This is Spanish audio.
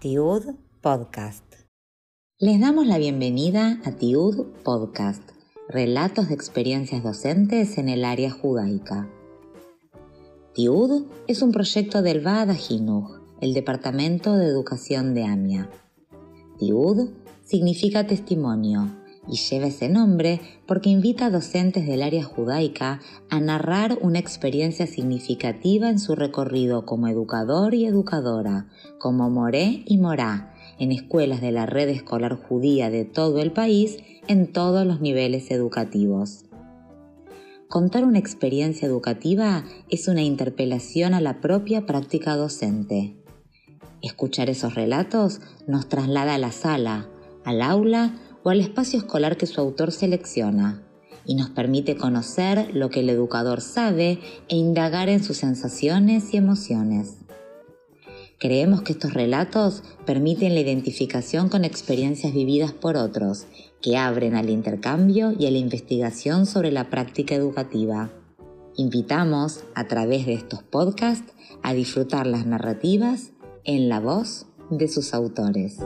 Tiud Podcast. Les damos la bienvenida a Tiud Podcast, relatos de experiencias docentes en el área judaica. Tiud es un proyecto del Vaad el Departamento de Educación de AMIA. Tiud significa testimonio y lleva ese nombre porque invita a docentes del área judaica a narrar una experiencia significativa en su recorrido como educador y educadora, como moré y morá, en escuelas de la red escolar judía de todo el país en todos los niveles educativos. Contar una experiencia educativa es una interpelación a la propia práctica docente. Escuchar esos relatos nos traslada a la sala, al aula o al espacio escolar que su autor selecciona y nos permite conocer lo que el educador sabe e indagar en sus sensaciones y emociones. Creemos que estos relatos permiten la identificación con experiencias vividas por otros, que abren al intercambio y a la investigación sobre la práctica educativa. Invitamos, a través de estos podcasts, a disfrutar las narrativas en la voz de sus autores.